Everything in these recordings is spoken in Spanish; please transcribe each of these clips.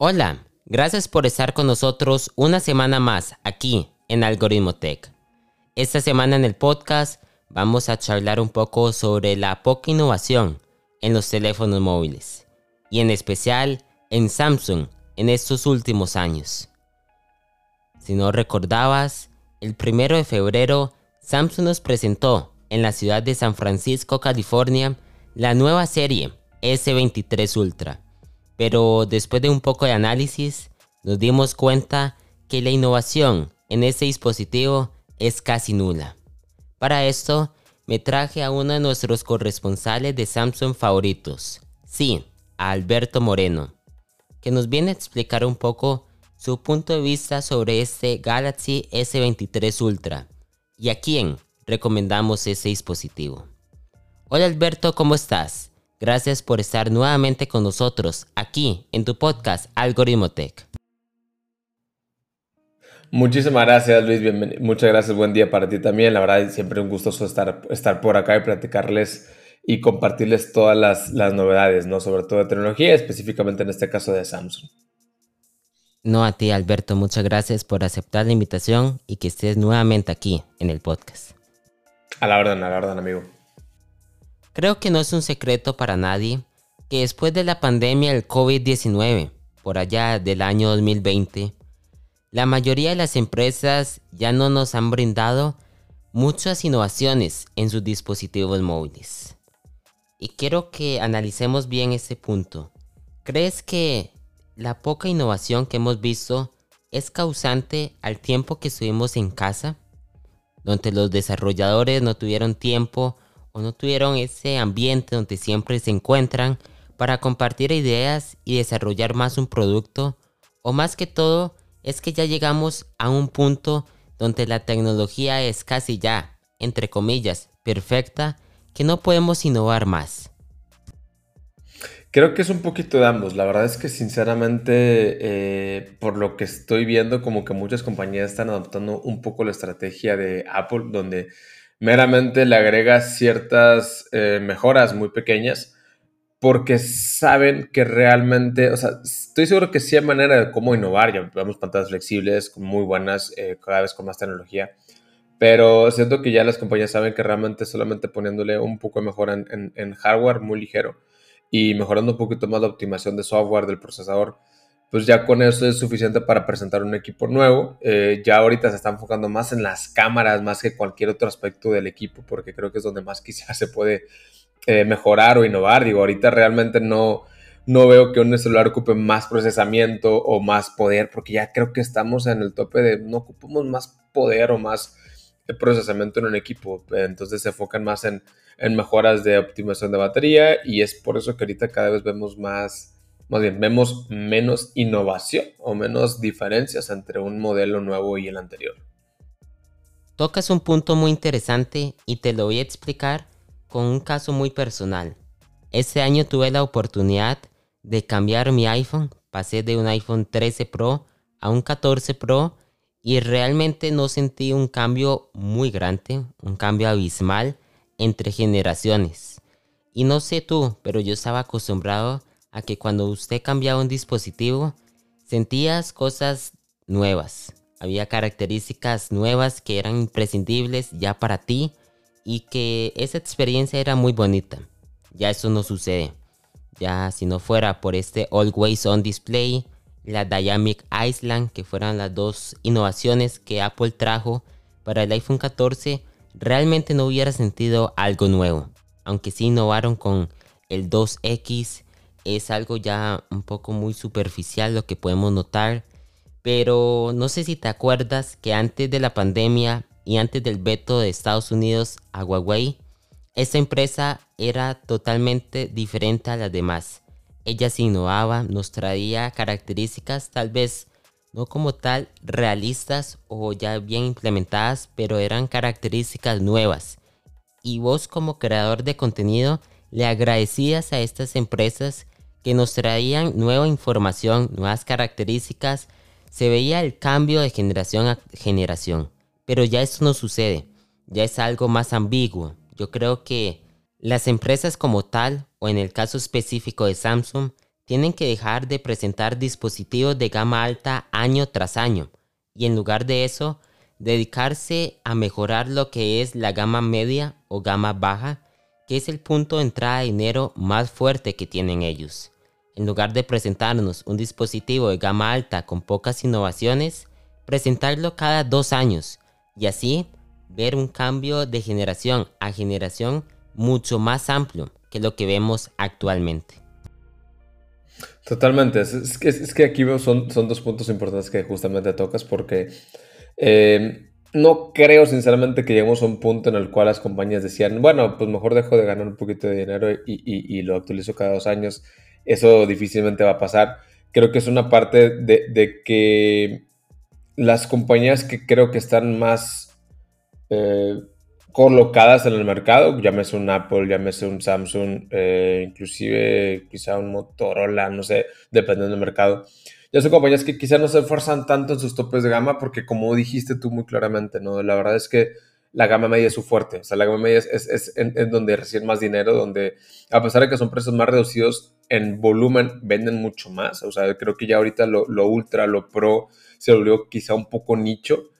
Hola, gracias por estar con nosotros una semana más aquí en Algoritmo Tech. Esta semana en el podcast vamos a charlar un poco sobre la poca innovación en los teléfonos móviles y en especial en Samsung en estos últimos años. Si no recordabas, el primero de febrero Samsung nos presentó en la ciudad de San Francisco, California, la nueva serie S23 Ultra. Pero después de un poco de análisis, nos dimos cuenta que la innovación en ese dispositivo es casi nula. Para esto, me traje a uno de nuestros corresponsales de Samsung favoritos, sí, a Alberto Moreno, que nos viene a explicar un poco su punto de vista sobre este Galaxy S23 Ultra y a quién recomendamos ese dispositivo. Hola Alberto, ¿cómo estás? Gracias por estar nuevamente con nosotros aquí en tu podcast Algoritmo Tech. Muchísimas gracias Luis, muchas gracias, buen día para ti también. La verdad, siempre un gustoso estar, estar por acá y platicarles y compartirles todas las, las novedades, ¿no? Sobre todo de tecnología, específicamente en este caso de Samsung. No a ti, Alberto, muchas gracias por aceptar la invitación y que estés nuevamente aquí en el podcast. A la orden, a la orden, amigo. Creo que no es un secreto para nadie que después de la pandemia del COVID-19, por allá del año 2020, la mayoría de las empresas ya no nos han brindado muchas innovaciones en sus dispositivos móviles. Y quiero que analicemos bien ese punto. ¿Crees que la poca innovación que hemos visto es causante al tiempo que estuvimos en casa? Donde los desarrolladores no tuvieron tiempo o no tuvieron ese ambiente donde siempre se encuentran para compartir ideas y desarrollar más un producto. O más que todo, es que ya llegamos a un punto donde la tecnología es casi ya, entre comillas, perfecta, que no podemos innovar más. Creo que es un poquito de ambos. La verdad es que sinceramente, eh, por lo que estoy viendo, como que muchas compañías están adoptando un poco la estrategia de Apple, donde meramente le agrega ciertas eh, mejoras muy pequeñas porque saben que realmente, o sea, estoy seguro que sí hay manera de cómo innovar, ya vemos pantallas flexibles muy buenas, eh, cada vez con más tecnología, pero siento que ya las compañías saben que realmente solamente poniéndole un poco mejor en, en, hardware muy ligero y mejorando un poquito más la optimización de software del procesador, pues ya con eso es suficiente para presentar un equipo nuevo. Eh, ya ahorita se está enfocando más en las cámaras más que cualquier otro aspecto del equipo, porque creo que es donde más quizás se puede eh, mejorar o innovar. Digo, ahorita realmente no, no veo que un celular ocupe más procesamiento o más poder, porque ya creo que estamos en el tope de no ocupamos más poder o más eh, procesamiento en un equipo. Entonces se enfocan más en, en mejoras de optimización de batería y es por eso que ahorita cada vez vemos más, más bien, vemos menos innovación o menos diferencias entre un modelo nuevo y el anterior. Tocas un punto muy interesante y te lo voy a explicar con un caso muy personal. Este año tuve la oportunidad de cambiar mi iPhone. Pasé de un iPhone 13 Pro a un 14 Pro y realmente no sentí un cambio muy grande, un cambio abismal entre generaciones. Y no sé tú, pero yo estaba acostumbrado a que cuando usted cambiaba un dispositivo, sentías cosas nuevas. Había características nuevas que eran imprescindibles ya para ti y que esa experiencia era muy bonita. Ya eso no sucede. Ya si no fuera por este Always On Display, la Dynamic Island, que fueran las dos innovaciones que Apple trajo para el iPhone 14, realmente no hubiera sentido algo nuevo. Aunque sí innovaron con el 2X, es algo ya un poco muy superficial lo que podemos notar. Pero no sé si te acuerdas que antes de la pandemia y antes del veto de Estados Unidos a Huawei, esta empresa era totalmente diferente a las demás. Ella se innovaba, nos traía características tal vez no como tal realistas o ya bien implementadas, pero eran características nuevas. Y vos como creador de contenido le agradecías a estas empresas que nos traían nueva información, nuevas características. Se veía el cambio de generación a generación. Pero ya eso no sucede, ya es algo más ambiguo. Yo creo que las empresas como tal, o en el caso específico de Samsung, tienen que dejar de presentar dispositivos de gama alta año tras año y en lugar de eso, dedicarse a mejorar lo que es la gama media o gama baja, que es el punto de entrada de dinero más fuerte que tienen ellos. En lugar de presentarnos un dispositivo de gama alta con pocas innovaciones, presentarlo cada dos años y así ver un cambio de generación a generación mucho más amplio que lo que vemos actualmente. Totalmente, es, que, es que aquí son, son dos puntos importantes que justamente tocas porque eh, no creo sinceramente que lleguemos a un punto en el cual las compañías decían, bueno, pues mejor dejo de ganar un poquito de dinero y, y, lo actualizo cada dos años. Eso difícilmente va a pasar. Creo que es una parte de, que las compañías que creo que están más... Eh, colocadas en el mercado, llámese un Apple, llámese un Samsung, eh, inclusive quizá un Motorola, no sé, dependiendo del mercado. Ya son compañías que quizá no se esfuerzan tanto en sus topes de gama porque como dijiste tú muy claramente, ¿no? La verdad es que la gama media es su fuerte, o sea, la gama media es, es, en, donde reciben más dinero, donde a pesar de que son precios más reducidos, en volumen venden mucho más, o sea, creo que ya ahorita lo, lo ultra, lo pro, se volvió quizá un poco nicho,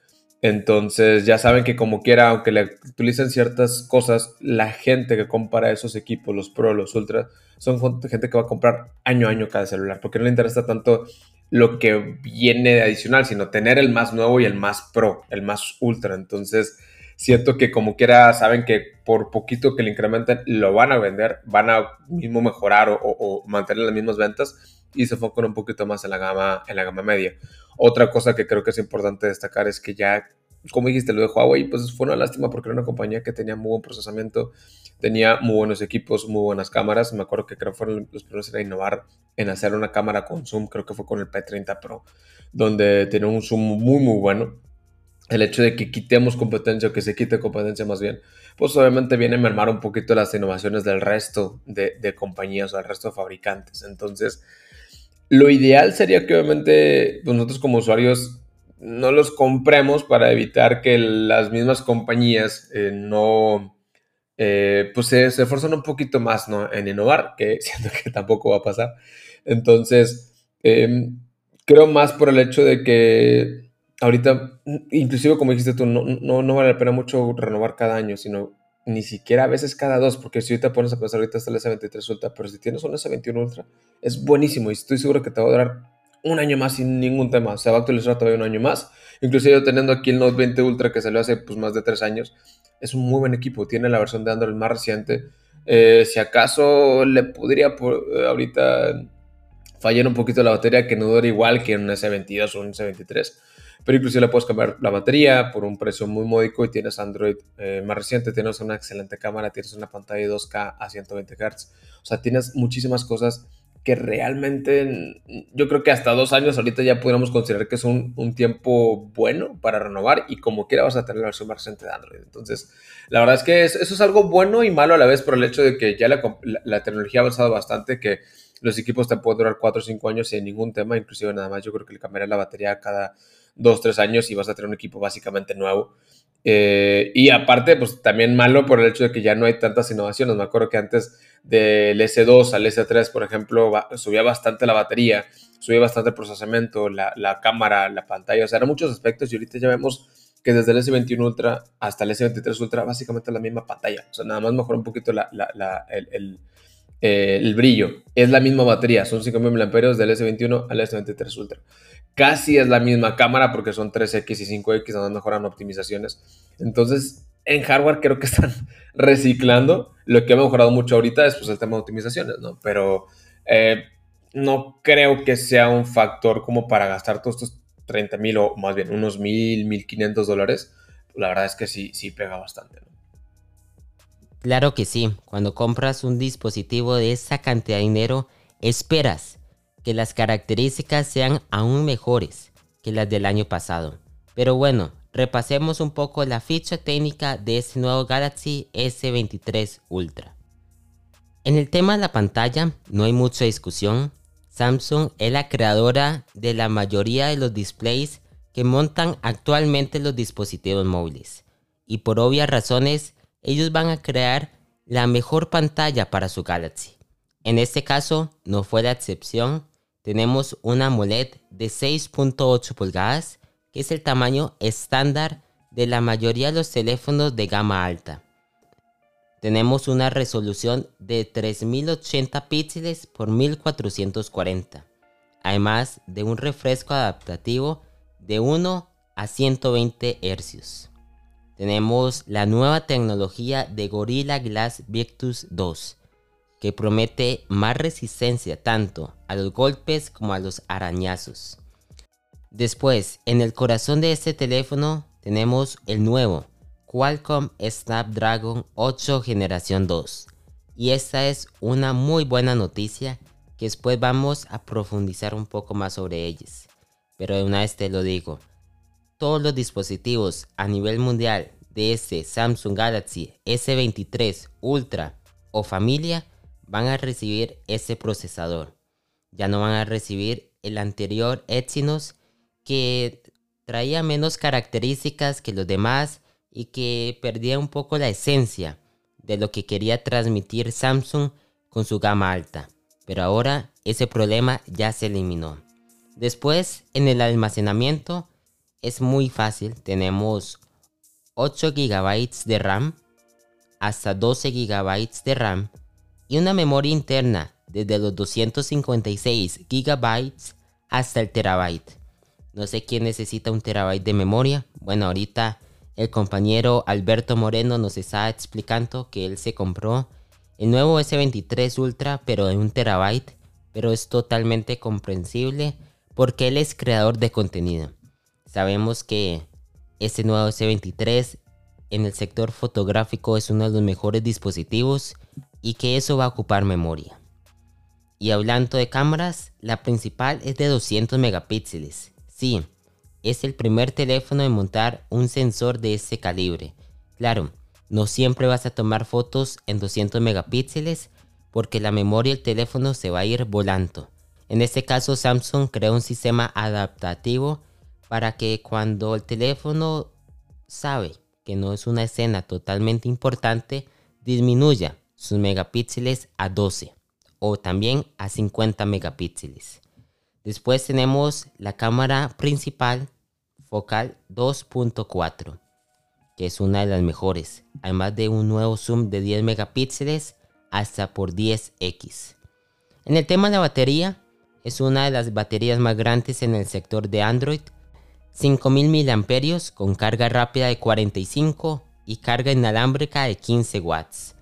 entonces ya saben que como quiera, aunque le utilicen ciertas cosas, la gente que compra esos equipos, los Pro, los Ultra, son gente que va a comprar año a año cada celular, porque no le interesa tanto lo que viene de adicional, sino tener el más nuevo y el más Pro, el más Ultra. Entonces siento que como quiera saben que por poquito que le incrementen, lo van a vender, van a mismo mejorar o, mantener las mismas ventas y se enfocan un poquito más en la gama, en la gama media. Otra cosa que creo que es importante destacar es que ya, como dijiste, lo de Huawei, pues fue una lástima porque era una compañía que tenía muy buen procesamiento, tenía muy buenos equipos, muy buenas cámaras. Me acuerdo que creo que fueron los primeros en innovar en hacer una cámara con zoom, creo que fue con el P30 Pro, donde tenía un zoom muy, muy bueno. El hecho de que quitemos competencia o que se quite competencia más bien, pues obviamente viene a mermar un poquito las innovaciones del resto de, compañías o del resto de fabricantes. Entonces, lo ideal sería que obviamente pues, nosotros como usuarios no los compremos para evitar que las mismas compañías eh, no, eh, pues se, esfuerzan un poquito más ¿no? en innovar, que siento que tampoco va a pasar. Entonces, em, creo más por el hecho de que ahorita, inclusive como dijiste tú, no, no, no vale la pena mucho renovar cada año, sino ni siquiera a veces cada dos, porque si ahorita pones a pensar, ahorita está el S23 Ultra, pero si tienes un S21 Ultra, es buenísimo y estoy seguro que te va a durar un año más sin ningún tema. Se va a actualizar todavía un año más. Inclusive yo teniendo aquí el Note 20 Ultra que salió hace pues, más de tres años, es un muy buen equipo. Tiene la versión de Android más reciente. Eh, si acaso le podría por, eh, ahorita fallar un poquito la batería, que no dure igual que un S22 o un S23 pero inclusive le puedes cambiar la batería por un precio muy módico y tienes Android eh, más reciente, tienes una excelente cámara, tienes una pantalla de 2K a 120 Hz, o sea, tienes muchísimas cosas que realmente yo creo que hasta dos años ahorita ya podríamos considerar que es un, un, tiempo bueno para renovar y como quiera vas a tener la versión más reciente de Android. Entonces, la verdad es que eso es algo bueno y malo a la vez por el hecho de que ya la, la, tecnología ha avanzado bastante, que los equipos te pueden durar 4 o 5 años sin ningún tema, inclusive nada más yo creo que le cambiará la batería cada dos, tres años y vas a tener un equipo básicamente nuevo. Eh, y aparte, pues también malo por el hecho de que ya no hay tantas innovaciones. Me acuerdo que antes del S2 al S3, por ejemplo, subía bastante la batería, subía bastante el procesamiento, la, cámara, la pantalla, o sea, eran muchos aspectos y ahorita ya vemos que desde el S21 Ultra hasta el S23 Ultra básicamente la misma pantalla. O sea, nada más mejora un poquito la, el, eh, el, brillo. Es la misma batería, son 5000 mAh del S21 al S23 Ultra. Casi es la misma cámara porque son 3X y 5X donde mejoran optimizaciones. Entonces, en hardware creo que están reciclando. Lo que ha mejorado mucho ahorita es pues, el tema de optimizaciones, ¿no? Pero eh, no creo que sea un factor como para gastar todos estos 30 mil o más bien unos mil, 1500 dólares. La verdad es que sí, sí pega bastante. Claro que sí, cuando compras un dispositivo de esa cantidad de dinero, esperas que las características sean aún mejores que las del año pasado. Pero bueno, repasemos un poco la ficha técnica de este nuevo Galaxy S23 Ultra. En el tema de la pantalla no hay mucha discusión. Samsung es la creadora de la mayoría de los displays que montan actualmente los dispositivos móviles. Y por obvias razones, ellos van a crear la mejor pantalla para su Galaxy. En este caso no fue la excepción. Tenemos una AMOLED de 6.8 pulgadas, que es el tamaño estándar de la mayoría de los teléfonos de gama alta. Tenemos una resolución de 3080 píxeles por 1440, además de un refresco adaptativo de 1 a 120 Hz. Tenemos la nueva tecnología de Gorilla Glass Victus 2, que promete más resistencia tanto a los golpes como a los arañazos. Después, en el corazón de este teléfono tenemos el nuevo Qualcomm Snapdragon 8 Generación 2. Y esta es una muy buena noticia que después vamos a profundizar un poco más sobre ellas. Pero de una vez te lo digo, todos los dispositivos a nivel mundial de este Samsung Galaxy S23 Ultra o familia van a recibir ese procesador. Ya no van a recibir el anterior Exynos que traía menos características que los demás y que perdía un poco la esencia de lo que quería transmitir Samsung con su gama alta. Pero ahora ese problema ya se eliminó. Después, en el almacenamiento es muy fácil. Tenemos 8 GB de RAM hasta 12 GB de RAM y una memoria interna desde los 256 GB hasta el terabyte. No sé quién necesita un terabyte de memoria. Bueno, ahorita el compañero Alberto Moreno nos está explicando que él se compró el nuevo S23 Ultra, pero de un terabyte, pero es totalmente comprensible porque él es creador de contenido. Sabemos que este nuevo S23 en el sector fotográfico es uno de los mejores dispositivos y que eso va a ocupar memoria. Y hablando de cámaras, la principal es de 200 megapíxeles. Sí, es el primer teléfono en montar un sensor de ese calibre. Claro, no siempre vas a tomar fotos en 200 megapíxeles porque la memoria del teléfono se va a ir volando. En este caso Samsung creó un sistema adaptativo para que cuando el teléfono sabe que no es una escena totalmente importante, disminuya sus megapíxeles a 12 o también a 50 megapíxeles. Después tenemos la cámara principal focal 2.4, que es una de las mejores, además de un nuevo zoom de 10 megapíxeles hasta por 10x. En el tema de la batería, es una de las baterías más grandes en el sector de Android, 5000 mAh con carga rápida de 45 y carga inalámbrica de 15 watts.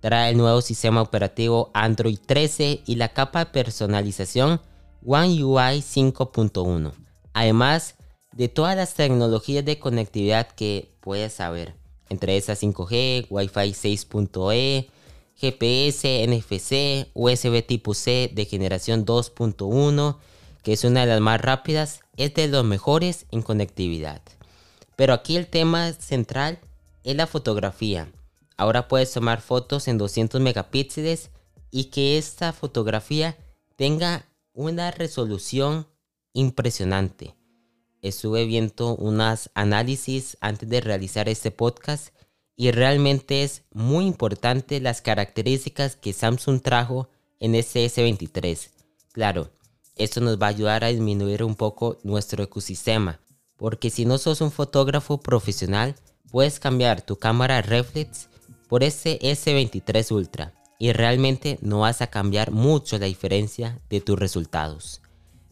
Trae el nuevo sistema operativo Android 13 y la capa de personalización One UI 5.1, además de todas las tecnologías de conectividad que puedes saber, entre esas 5G, Wi-Fi 6.e, GPS, NFC, USB tipo C de generación 2.1, que es una de las más rápidas, es de los mejores en conectividad. Pero aquí el tema central es la fotografía. Ahora puedes tomar fotos en 200 megapíxeles y que esta fotografía tenga una resolución impresionante. Estuve viendo unas análisis antes de realizar este podcast y realmente es muy importante las características que Samsung trajo en ese S23. Claro, esto nos va a ayudar a disminuir un poco nuestro ecosistema, porque si no sos un fotógrafo profesional, puedes cambiar tu cámara reflex por ese S23 Ultra y realmente no vas a cambiar mucho la diferencia de tus resultados.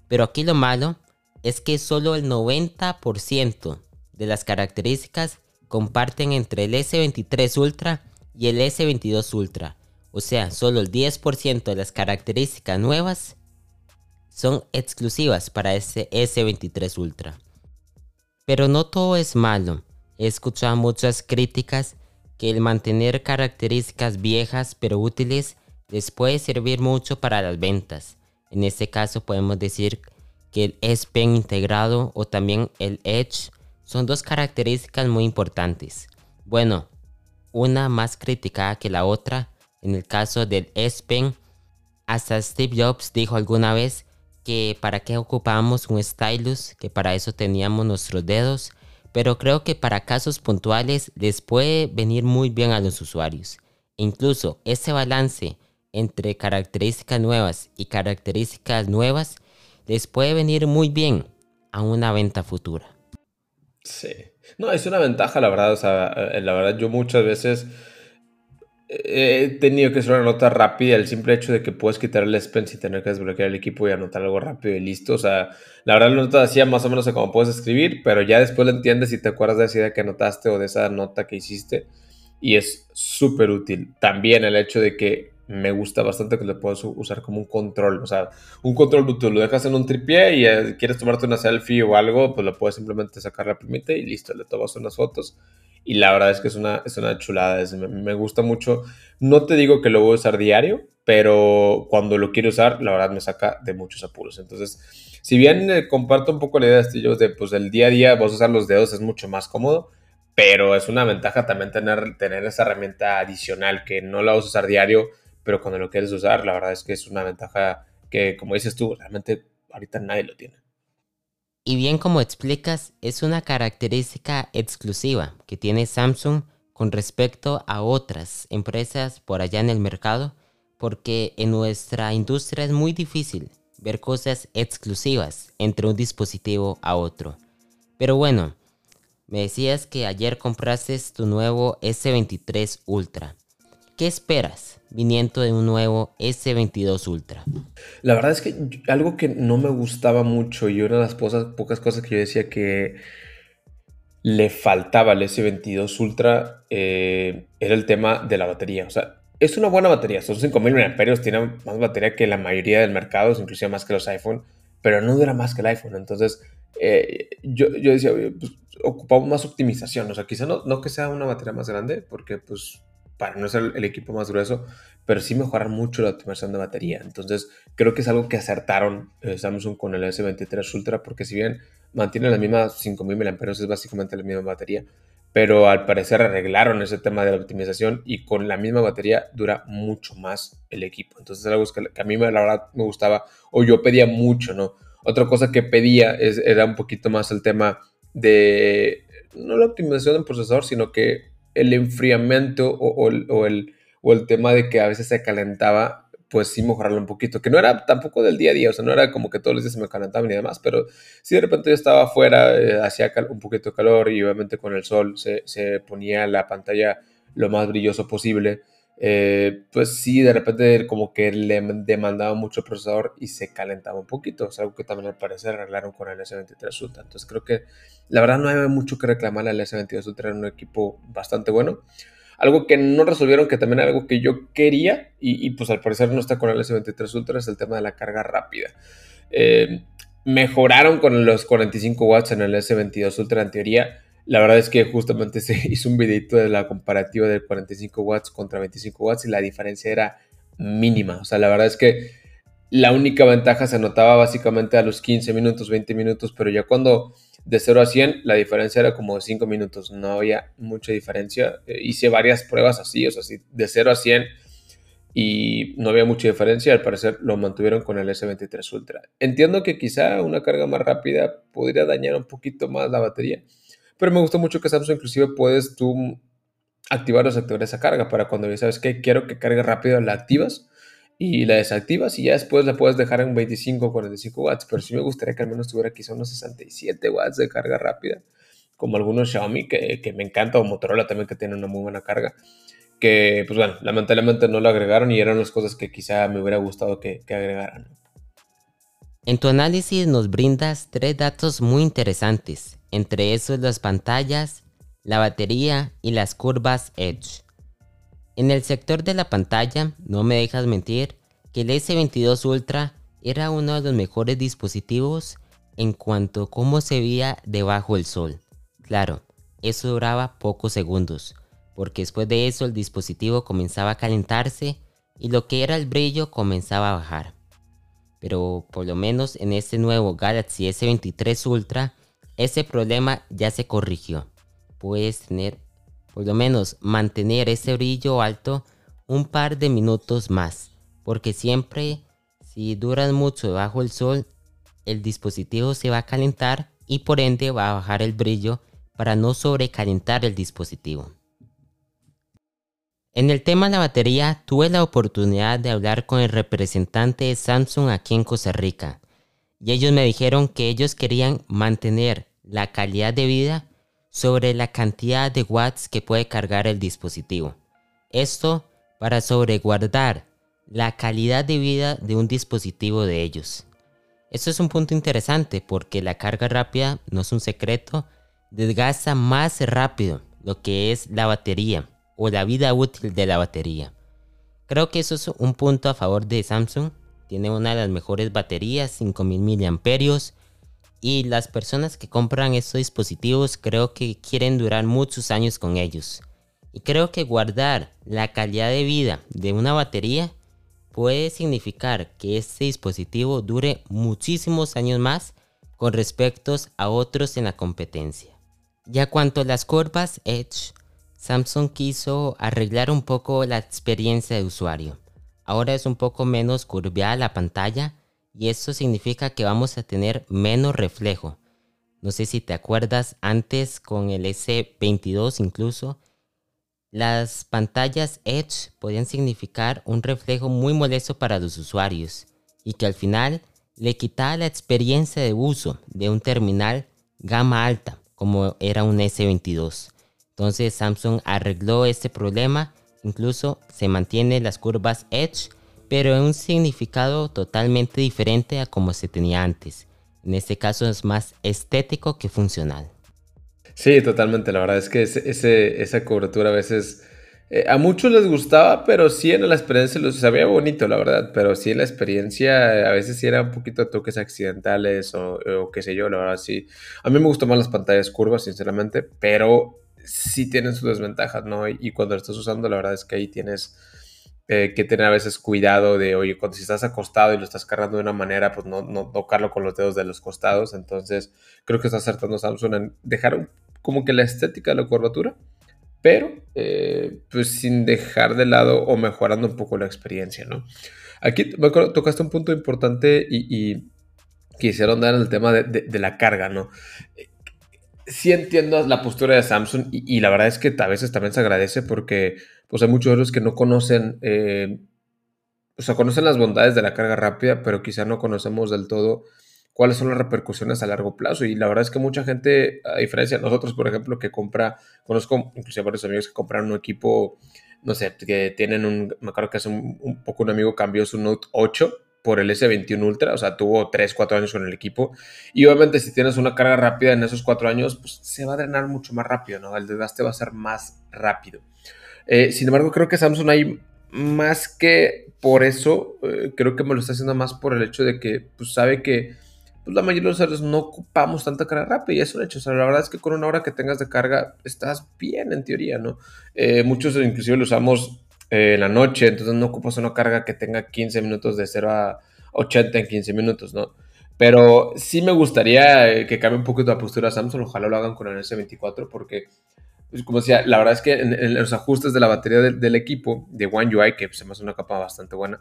Pero aquí lo malo es que solo el 90% de las características comparten entre el S23 Ultra y el S22 Ultra. O sea, solo el 10% de las características nuevas son exclusivas para ese S23 Ultra. Pero no todo es malo. He escuchado muchas críticas que el mantener características viejas pero útiles les puede servir mucho para las ventas. En este caso podemos decir que el S Pen integrado o también el Edge son dos características muy importantes. Bueno, una más criticada que la otra. En el caso del S Pen, hasta Steve Jobs dijo alguna vez que para qué ocupábamos un stylus, que para eso teníamos nuestros dedos pero creo que para casos puntuales les puede venir muy bien a los usuarios. Incluso ese balance entre características nuevas y características nuevas les puede venir muy bien a una venta futura. Sí. No, es una ventaja, la verdad. O sea, eh, la verdad, yo muchas veces he tenido que hacer una nota rápida. El simple hecho de que puedes quitar el spend y tener que desbloquear el equipo y anotar algo rápido y listo. O sea, la verdad, la nota decía más o menos de cómo puedes escribir, pero ya después lo entiendes y te acuerdas de esa idea que anotaste o de esa nota que hiciste. Y es súper útil. También el hecho de que me gusta bastante que lo puedas usar como un control. O sea, un control tú lo dejas en un tripié y eh, quieres tomarte una selfie o algo, pues lo puedes simplemente sacar la primita y listo, le tomas unas fotos. Y la verdad es que es una, es una chulada, me, gusta mucho. No te digo que lo voy a usar diario, pero cuando lo quiero usar, la verdad me saca de muchos apuros. Entonces, si bien eh, comparto un poco la idea de estillos de, pues, el día a día, vas a usar los dedos, es mucho más cómodo pero es una ventaja también tener, tener esa herramienta adicional que no la vas a usar diario, pero cuando lo quieres usar, la verdad es que es una ventaja que, como dices tú, realmente ahorita nadie lo tiene. Y bien como explicas, es una característica exclusiva que tiene Samsung con respecto a otras empresas por allá en el mercado, porque en nuestra industria es muy difícil ver cosas exclusivas entre un dispositivo a otro. Pero bueno, me decías que ayer compraste tu nuevo S23 Ultra. ¿Qué esperas viniendo de un nuevo S22 Ultra? La verdad es que algo que no me gustaba mucho y una de las pocas cosas que yo decía que le faltaba al S22 Ultra eh, era el tema de la batería. O sea, es una buena batería, son 5000 mAh, tiene más batería que la mayoría del mercado, inclusive más que los iPhone, pero no dura más que el iPhone. Entonces, eh, yo, yo, decía, pues, ocupamos más optimización, o sea, quizá no, no que sea una batería más grande, porque pues para no ser el equipo más grueso, pero sí mejorar mucho la optimización de batería. Entonces, creo que es algo que acertaron eh, Samsung con el S23 Ultra, porque si bien mantiene la misma 5000 mAh, es básicamente la misma batería, pero al parecer arreglaron ese tema de la optimización y con la misma batería dura mucho más el equipo. Entonces, es algo que, a mí la verdad me gustaba, o yo pedía mucho, ¿no? Otra cosa que pedía es, era un poquito más el tema de, no la optimización del procesador, sino que el enfriamiento o, el, o, el, tema de que a veces se calentaba, pues sí mejorarlo un poquito, que no era tampoco del día a día, o sea, no era como que todos los días se me calentaba ni demás, pero si de repente yo estaba afuera, eh, hacía un poquito de calor y obviamente con el sol se, se ponía la pantalla lo más brilloso posible eh, pues sí, de repente como que le demandaba mucho el procesador y se calentaba un poquito. Es algo que también al parecer arreglaron con el S23 Ultra. Entonces creo que la verdad no hay mucho que reclamar al S22 Ultra. Era un equipo bastante bueno. Algo que no resolvieron, que también era algo que yo quería y, pues al parecer no está con el S23 Ultra, es el tema de la carga rápida. Eh, mejoraron con los 45 watts en el S22 Ultra en teoría la verdad es que justamente se hizo un videito de la comparativa del 45 watts contra 25 watts y la diferencia era mínima. O sea, la verdad es que la única ventaja se notaba básicamente a los 15 minutos, 20 minutos, pero ya cuando de 0 a 100 la diferencia era como de 5 minutos, no había mucha diferencia. Eh, hice varias pruebas así, o sea, de 0 a 100 y no había mucha diferencia, al parecer lo mantuvieron con el S23 Ultra. Entiendo que quizá una carga más rápida podría dañar un poquito más la batería pero me gusta mucho que Samsung inclusive puedes tú activar los de esa carga para cuando ya sabes que quiero que cargue rápido, la activas y la desactivas y ya después la puedes dejar en 25 o 45 watts. Pero sí me gustaría que al menos tuviera quizá unos 67 watts de carga rápida, como algunos Xiaomi que, que me encanta, o Motorola también que tiene una muy buena carga. Que, pues bueno, lamentablemente no lo agregaron y eran las cosas que quizá me hubiera gustado que, que agregaran. En tu análisis nos brindas tres datos muy interesantes entre esos las pantallas, la batería y las curvas Edge. En el sector de la pantalla, no me dejas mentir, que el S22 Ultra era uno de los mejores dispositivos en cuanto a cómo se veía debajo del sol. Claro, eso duraba pocos segundos, porque después de eso el dispositivo comenzaba a calentarse y lo que era el brillo comenzaba a bajar. Pero por lo menos en este nuevo Galaxy S23 Ultra ese problema ya se corrigió. Puedes tener, por lo menos, mantener ese brillo alto un par de minutos más. Porque siempre, si duran mucho debajo del sol, el dispositivo se va a calentar y por ende va a bajar el brillo para no sobrecalentar el dispositivo. En el tema de la batería, tuve la oportunidad de hablar con el representante de Samsung aquí en Costa Rica. Y ellos me dijeron que ellos querían mantener la calidad de vida sobre la cantidad de watts que puede cargar el dispositivo. Esto para sobreguardar la calidad de vida de un dispositivo de ellos. Esto es un punto interesante porque la carga rápida, no es un secreto, desgasta más rápido lo que es la batería o la vida útil de la batería. Creo que eso es un punto a favor de Samsung. Tiene una de las mejores baterías, 5000 mAh. Y las personas que compran estos dispositivos creo que quieren durar muchos años con ellos. Y creo que guardar la calidad de vida de una batería puede significar que este dispositivo dure muchísimos años más con respecto a otros en la competencia. Ya cuanto a las curvas Edge, Samsung quiso arreglar un poco la experiencia de usuario. Ahora es un poco menos curveada la pantalla y esto significa que vamos a tener menos reflejo. No sé si te acuerdas antes con el S22 incluso, las pantallas Edge podían significar un reflejo muy molesto para los usuarios y que al final le quitaba la experiencia de uso de un terminal gama alta como era un S22. Entonces Samsung arregló este problema, incluso se mantiene las curvas Edge, pero en un significado totalmente diferente a como se tenía antes. En este caso es más estético que funcional. Sí, totalmente. La verdad es que ese, esa cobertura a veces eh, a muchos les gustaba, pero sí en la experiencia los sabía bonito, la verdad. Pero sí en la experiencia a veces sí era un poquito toques accidentales o, o qué sé yo, la verdad sí. A mí me gustan más las pantallas curvas, sinceramente, pero sí tienen sus desventajas, ¿no? Y, cuando lo estás usando, la verdad es que ahí tienes eh, que tener a veces cuidado de, oye, cuando si estás acostado y lo estás cargando de una manera, pues no, no tocarlo con los dedos de los costados. Entonces, creo que está acertando Samsung en dejar como que la estética de la curvatura, pero eh, pues sin dejar de lado o mejorando un poco la experiencia, ¿no? Aquí me tocaste un punto importante y, y quisieron dar el tema de, de, de la carga, ¿no? Sí entiendo la postura de Samsung y, la verdad es que a veces también se agradece porque pues hay muchos otros que no conocen, eh, o sea, conocen las bondades de la carga rápida, pero quizá no conocemos del todo cuáles son las repercusiones a largo plazo. Y la verdad es que mucha gente, a diferencia de nosotros, por ejemplo, que compra, conozco incluso varios amigos que compraron un equipo, no sé, que tienen un, me acuerdo que hace un, un poco un amigo cambió su Note 8 por el S21 Ultra, o sea, tuvo 3, 4 años con el equipo. Y obviamente si tienes una carga rápida en esos 4 años, pues se va a drenar mucho más rápido, ¿no? El desgaste va a ser más rápido. Eh, sin embargo, creo que Samsung hay más que por eso, eh, creo que me lo está haciendo más por el hecho de que pues, sabe que pues, la mayoría de los usuarios no ocupamos tanta carga rápida y es un hecho. O sea, la verdad es que con una hora que tengas de carga estás bien en teoría, ¿no? Eh, muchos inclusive lo usamos en la noche, entonces no ocupas una carga que tenga 15 minutos de 0 a 80 en 15 minutos, ¿no? Pero sí me gustaría eh, que cambie un poquito la postura Samsung, ojalá lo hagan con el S24 porque, pues, como decía, la verdad es que en, los ajustes de la batería del equipo de One UI, que se me hace una capa bastante buena,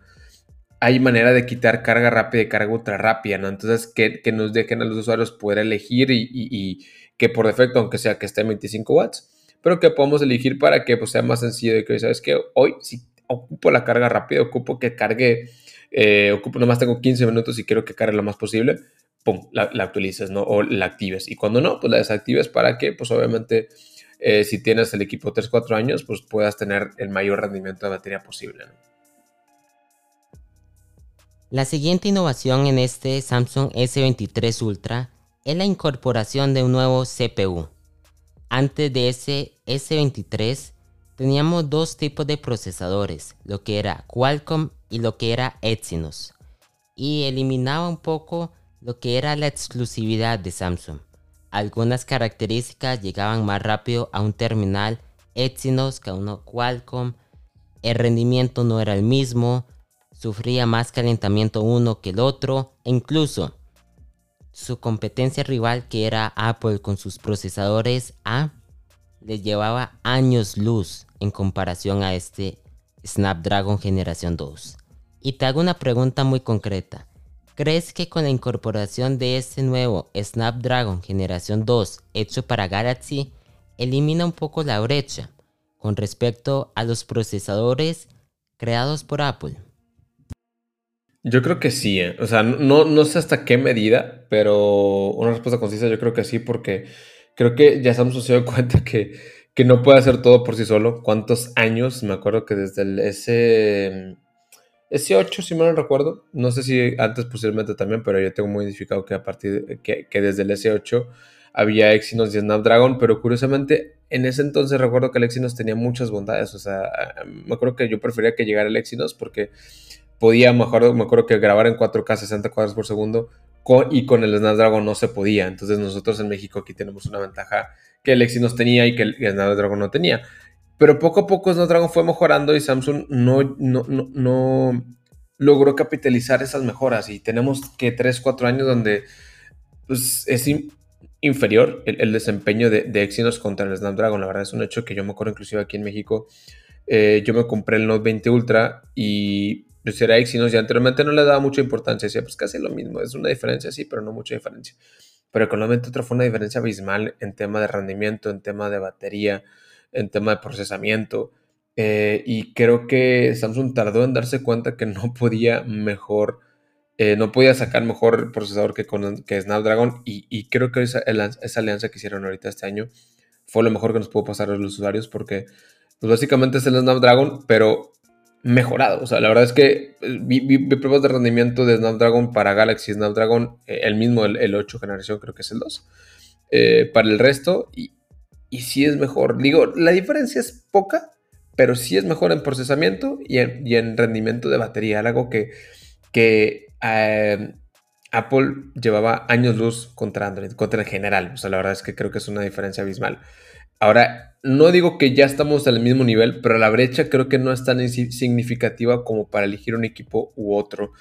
hay manera de quitar carga rápida y carga ultra rápida, ¿no? Entonces, que, que nos dejen a los usuarios poder elegir y, y, y, que por defecto, aunque sea que esté en 25 watts, pero que podamos elegir para que pues, sea más sencillo de que, ¿sabes que Hoy si ocupo la carga rápida, ocupo que cargue, eh, ocupo, nomás tengo 15 minutos y quiero que cargue lo más posible, pum, la, actualices, ¿no? O la actives. Y cuando no, pues la desactives para que, pues obviamente, eh, si tienes el equipo 3-4 años, pues puedas tener el mayor rendimiento de batería posible, La siguiente innovación en este Samsung S23 Ultra es la incorporación de un nuevo CPU. Antes de ese S23 teníamos dos tipos de procesadores, lo que era Qualcomm y lo que era Exynos. Y eliminaba un poco lo que era la exclusividad de Samsung. Algunas características llegaban más rápido a un terminal Exynos que a uno Qualcomm. El rendimiento no era el mismo, sufría más calentamiento uno que el otro e incluso su competencia rival que era Apple con sus procesadores A les llevaba años luz en comparación a este Snapdragon generación 2. Y te hago una pregunta muy concreta. ¿Crees que con la incorporación de este nuevo Snapdragon generación 2 hecho para Galaxy elimina un poco la brecha con respecto a los procesadores creados por Apple? Yo creo que sí, ¿eh? o sea, no, no sé hasta qué medida, pero una respuesta concisa yo creo que sí, porque creo que ya estamos se cuenta que, que no puede hacer todo por sí solo. ¿Cuántos años? Me acuerdo que desde el S, S8, si mal no recuerdo, no sé si antes posiblemente también, pero yo tengo muy identificado que a partir de, que, que desde el S8 había Exynos y Snapdragon, pero curiosamente en ese entonces recuerdo que el Exynos tenía muchas bondades, o sea, me acuerdo que yo prefería que llegara el Exynos porque podía, mejor, me acuerdo que grabar en 4K 60 cuadros por segundo y con el Snapdragon no se podía. Entonces nosotros en México aquí tenemos una ventaja que el Exynos tenía y que el Snapdragon no tenía. Pero poco a poco Snapdragon fue mejorando y Samsung no, no, no, logró capitalizar esas mejoras. Y tenemos que 3, 4 años donde pues, es inferior el, desempeño de, de, Exynos contra el Snapdragon. La verdad es un hecho que yo me acuerdo inclusive aquí en México. Eh, yo me compré el Note 20 Ultra y pues era Exynos y anteriormente no le daba mucha importancia, decía pues casi lo mismo, es una diferencia sí, pero no mucha diferencia. Pero económicamente otra fue una diferencia abismal en tema de rendimiento, en tema de batería, en tema de procesamiento. Eh, y creo que Samsung tardó en darse cuenta que no podía mejor, eh, no podía sacar mejor procesador que, con, que Snapdragon. Y, y creo que esa, esa, alianza que hicieron ahorita este año fue lo mejor que nos pudo pasar a los usuarios porque pues básicamente es el Snapdragon, pero mejorado. O sea, la verdad es que eh, vi, pruebas de rendimiento de Snapdragon para Galaxy Snapdragon, eh, el mismo, el, 8 generación, creo que es el 2. Eh, para el resto, y, y sí es mejor. Digo, la diferencia es poca, pero sí es mejor en procesamiento y en, rendimiento de batería. Algo que, que Apple llevaba años luz contra Android, contra en general. O sea, la verdad es que creo que es una diferencia abismal. Ahora, no digo que ya estamos al mismo nivel, pero la brecha creo que no es tan significativa como para elegir un equipo u otro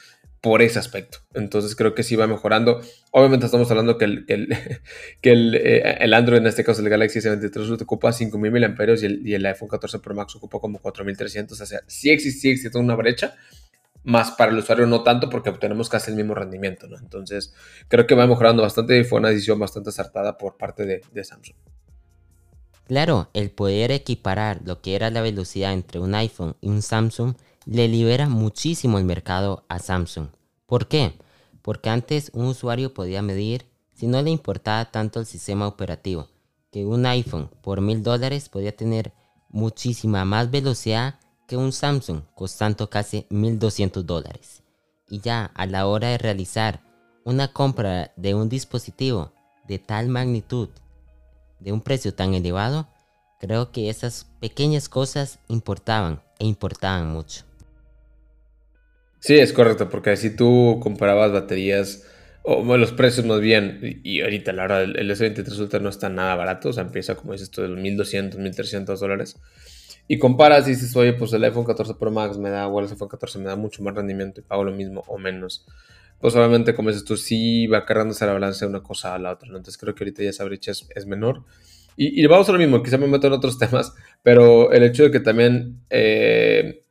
por ese aspecto. Entonces creo que sí va mejorando. Obviamente estamos hablando que el, que el, que el, eh, Android, en este caso el Galaxy S23, ocupa 5.000 mAh y el, y el iPhone 14 Pro Max ocupa como 4.300. O sea, sí existe, sí existe una brecha, más para el usuario no tanto porque obtenemos casi el mismo rendimiento. ¿no? Entonces creo que va mejorando bastante y fue una decisión bastante acertada por parte de Samsung. Claro, el poder equiparar lo que era la velocidad entre un iPhone y un Samsung le libera muchísimo el mercado a Samsung. ¿Por qué? Porque antes un usuario podía medir si no le importaba tanto el sistema operativo, que un iPhone por mil dólares podía tener muchísima más velocidad que un Samsung costando casi 1200 dólares. Y ya a la hora de realizar una compra de un dispositivo de tal magnitud de un precio tan elevado, creo que esas pequeñas cosas importaban e importaban mucho. Sí, es correcto, porque si tú comparabas baterías, o los precios más bien, y ahorita la verdad el S23 Ultra no está nada barato, o sea, empieza como dices tú de los 1200, 1300 dólares, y comparas y dices, oye, pues el iPhone 14 Pro Max me da, o el iPhone 14 me da mucho más rendimiento y pago lo mismo o menos pues obviamente, como dices tú, sí va cargándose la balanza de una cosa a la otra, Entonces creo que ahorita ya esa brecha es, menor. Y, vamos a lo mismo, quizá me meto en otros temas, pero el hecho de que también eh,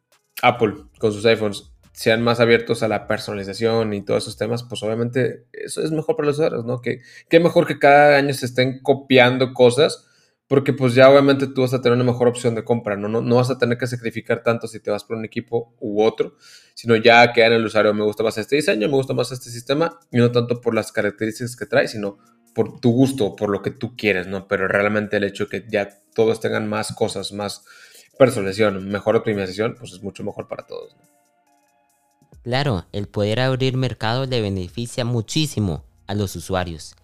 Apple con sus iPhones sean más abiertos a la personalización y todos esos temas, pues obviamente eso es mejor para los usuarios, ¿no? Que, que mejor que cada año se estén copiando cosas porque pues ya obviamente tú vas a tener una mejor opción de compra, ¿no? No, no vas a tener que sacrificar tanto si te vas por un equipo u otro, sino ya que en el usuario me gusta más este diseño, me gusta más este sistema, y no tanto por las características que trae, sino por tu gusto, por lo que tú quieres, ¿no? Pero realmente el hecho de que ya todos tengan más cosas, más personalización, mejor optimización, pues es mucho mejor para todos. Claro, el poder abrir mercado le beneficia muchísimo a los usuarios,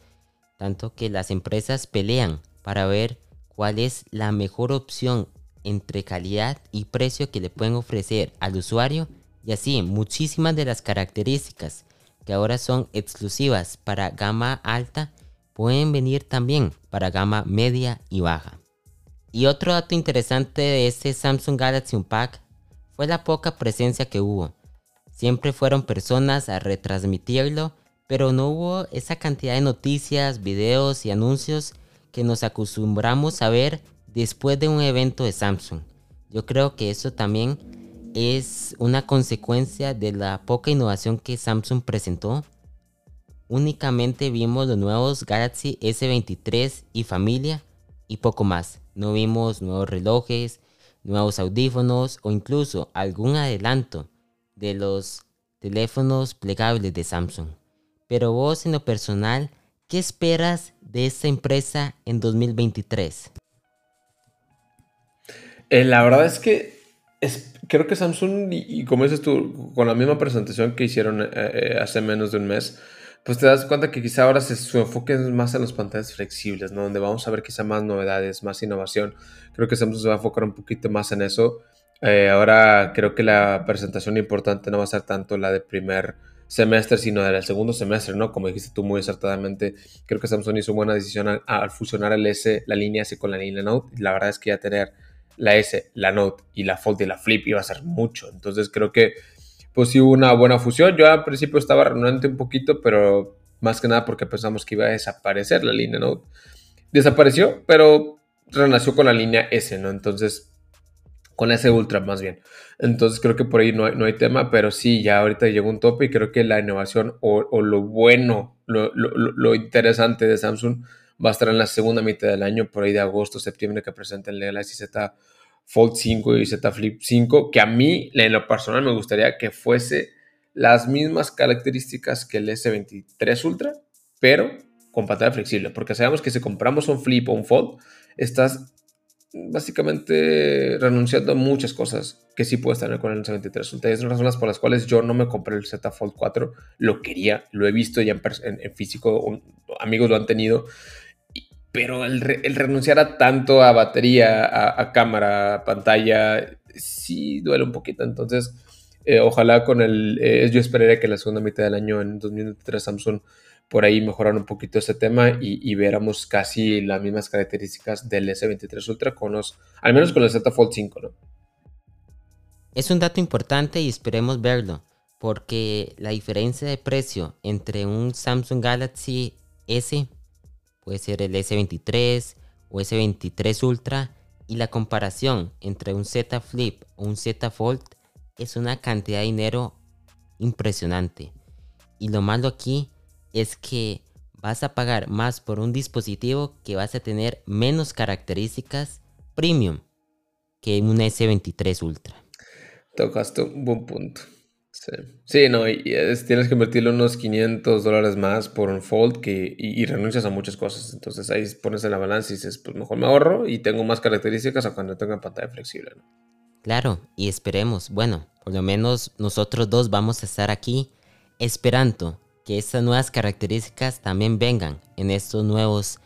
tanto que las empresas pelean para ver cuál es la mejor opción entre calidad y precio que le pueden ofrecer al usuario y así muchísimas de las características que ahora son exclusivas para gama alta pueden venir también para gama media y baja. Y otro dato interesante de este Samsung Galaxy Unpack fue la poca presencia que hubo. Siempre fueron personas a retransmitirlo, pero no hubo esa cantidad de noticias, videos y anuncios que nos acostumbramos a ver después de un evento de Samsung. Yo creo que eso también es una consecuencia de la poca innovación que Samsung presentó. Únicamente vimos los nuevos Galaxy S23 y familia y poco más. No vimos nuevos relojes, nuevos audífonos o incluso algún adelanto de los teléfonos plegables de Samsung. Pero vos en lo personal, ¿qué esperas de esta empresa en 2023? Eh, la verdad es que creo que Samsung, y, como dices tú, con la misma presentación que hicieron eh, eh, hace menos de un mes, pues te das cuenta que quizá ahora se, su enfoque es más en las pantallas flexibles, ¿no? Donde vamos a ver quizá más novedades, más innovación. Creo que Samsung se va a enfocar un poquito más en eso. ahora creo que la presentación importante no va a ser tanto la de primer semestre, sino del segundo semestre, ¿no? Como dijiste tú muy acertadamente, creo que Samsung hizo buena decisión al, fusionar el S, la línea S con la línea Note. La verdad es que ya tener la S, la Note y la Fold y la Flip iba a ser mucho. Entonces creo que pues sí hubo una buena fusión. Yo al principio estaba renuente un poquito, pero más que nada porque pensamos que iba a desaparecer la línea Note. Desapareció, pero renació con la línea S, ¿no? Entonces, con S Ultra más bien. Entonces creo que por ahí no hay, no hay tema, pero sí, ya ahorita llegó un tope y creo que la innovación o, lo bueno, lo, lo, interesante de Samsung va a estar en la segunda mitad del año, por ahí de agosto, septiembre, que presenten el Galaxy Z Fold 5 y Z Flip 5, que a mí en lo personal me gustaría que fuese las mismas características que el S23 Ultra, pero con pantalla flexible, porque sabemos que si compramos un Flip o un Fold, estás básicamente renunciando a muchas cosas que sí puedes tener con el S23 Ultra. Y es una de las razones por las cuales yo no me compré el Z Fold 4. Lo quería, lo he visto ya en, físico, amigos lo han tenido. Pero el, renunciar a tanto a batería, a, cámara, a pantalla, sí duele un poquito. Entonces, eh, ojalá con el... Eh, yo esperaría que la segunda mitad del año, en 2023, Samsung por ahí mejorar un poquito ese tema y, y casi las mismas características del S23 Ultra con los, al menos con el Z Fold 5, ¿no? Es un dato importante y esperemos verlo, porque la diferencia de precio entre un Samsung Galaxy S, puede ser el S23 o S23 Ultra, y la comparación entre un Z Flip o un Z Fold es una cantidad de dinero impresionante. Y lo malo aquí es que vas a pagar más por un dispositivo que vas a tener menos características premium que un S23 Ultra. Tocaste un buen punto. Sí, no, y tienes que invertirle unos 500 dólares más por un Fold que, y, renuncias a muchas cosas. Entonces ahí pones en la balanza y dices, pues mejor me ahorro y tengo más características a cuando tenga pantalla flexible. Claro, y esperemos, bueno, por lo menos nosotros dos vamos a estar aquí esperando que estas nuevas características también vengan en estos nuevos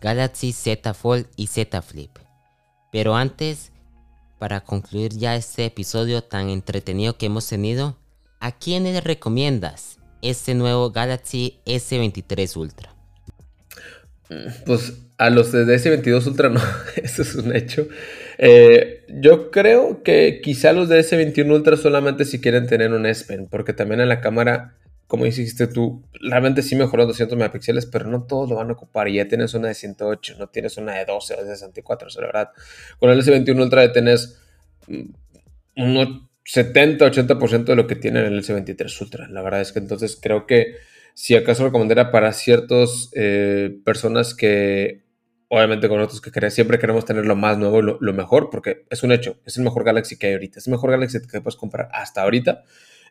Galaxy Z Fold y Z Flip. Pero antes, para concluir ya este episodio tan entretenido que hemos tenido, ¿a quiénes recomiendas este nuevo Galaxy S23 Ultra? Pues a los de S22 Ultra no, eso es un hecho. Eh, yo creo que quizá los de S21 Ultra solamente si quieren tener un S Pen, porque también en la cámara como dijiste tú, realmente sí mejoró 200 megapíxeles, pero no todos lo van a ocupar. Y ya tienes una de 108, no tienes una de 12 o de 64, es la verdad. Con el S21 Ultra ya tienes mm, un 70-80% de lo que tiene el S23 Ultra. La verdad es que entonces creo que si acaso recomendaría para ciertas eh, personas que, obviamente con otros que siempre queremos tener lo más nuevo, lo, lo mejor, porque es un hecho, es el mejor Galaxy que hay ahorita, es el mejor Galaxy que puedes comprar hasta ahorita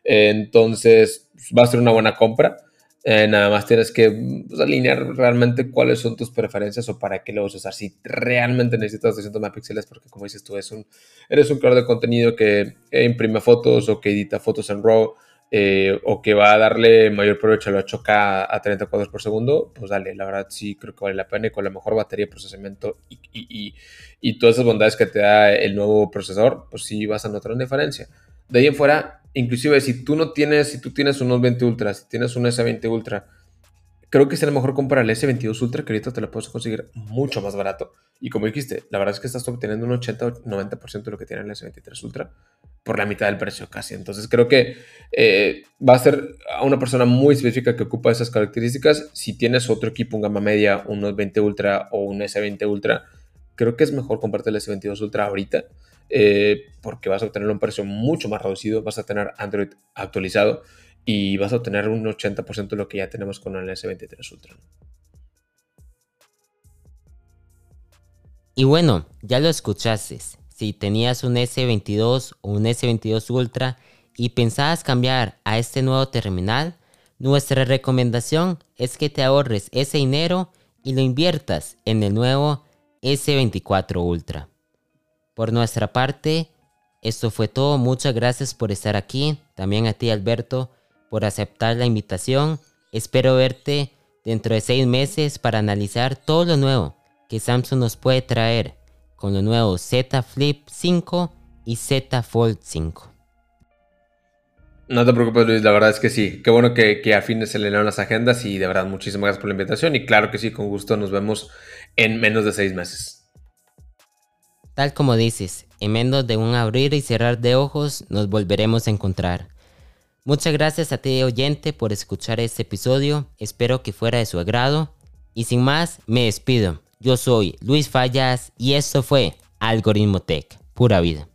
entonces va a ser una buena compra. Eh, nada más tienes que pues, alinear realmente cuáles son tus preferencias o para qué lo vas a usar. Si realmente necesitas 200 megapíxeles, porque como dices tú, es un, eres un creador de contenido que imprime fotos o que edita fotos en RAW eh, o que va a darle mayor provecho a 8K a 30 cuadros por segundo, pues dale, la verdad sí creo que vale la pena y con la mejor batería procesamiento y, y, y todas esas bondades que te da el nuevo procesador, pues sí vas a notar una diferencia. De ahí en fuera, inclusive si tú no tienes, si tú tienes unos 20 Ultra, si tienes un S20 Ultra, creo que será mejor comprar el S22 Ultra, que ahorita te lo puedes conseguir mucho más barato. Y como dijiste, la verdad es que estás obteniendo un 80-90% de lo que tiene el S23 Ultra por la mitad del precio casi. Entonces creo que eh, va a ser a una persona muy específica que ocupa esas características. Si tienes otro equipo, un gama media, unos 20 Ultra o un S20 Ultra, creo que es mejor comprarte el S22 Ultra ahorita eh, porque vas a obtener un precio mucho más reducido, vas a tener Android actualizado y vas a obtener un 80% de lo que ya tenemos con el S23 Ultra. Y bueno, ya lo escuchaste. si tenías un S22 o un S22 Ultra y pensabas cambiar a este nuevo terminal, nuestra recomendación es que te ahorres ese dinero y lo inviertas en el nuevo S24 Ultra. Por nuestra parte, esto fue todo. Muchas gracias por estar aquí. También a ti, Alberto, por aceptar la invitación. Espero verte dentro de seis meses para analizar todo lo nuevo que Samsung nos puede traer con los nuevos Z Flip 5 y Z Fold 5. No te preocupes, Luis, la verdad es que sí. Qué bueno que, a fines se le las agendas y de verdad muchísimas gracias por la invitación. Y claro que sí, con gusto nos vemos en menos de seis meses. Tal como dices, en menos de un abrir y cerrar de ojos nos volveremos a encontrar. Muchas gracias a ti oyente por escuchar este episodio, espero que fuera de su agrado y sin más me despido. Yo soy Luis Fallas y esto fue Algoritmo Tech, pura vida.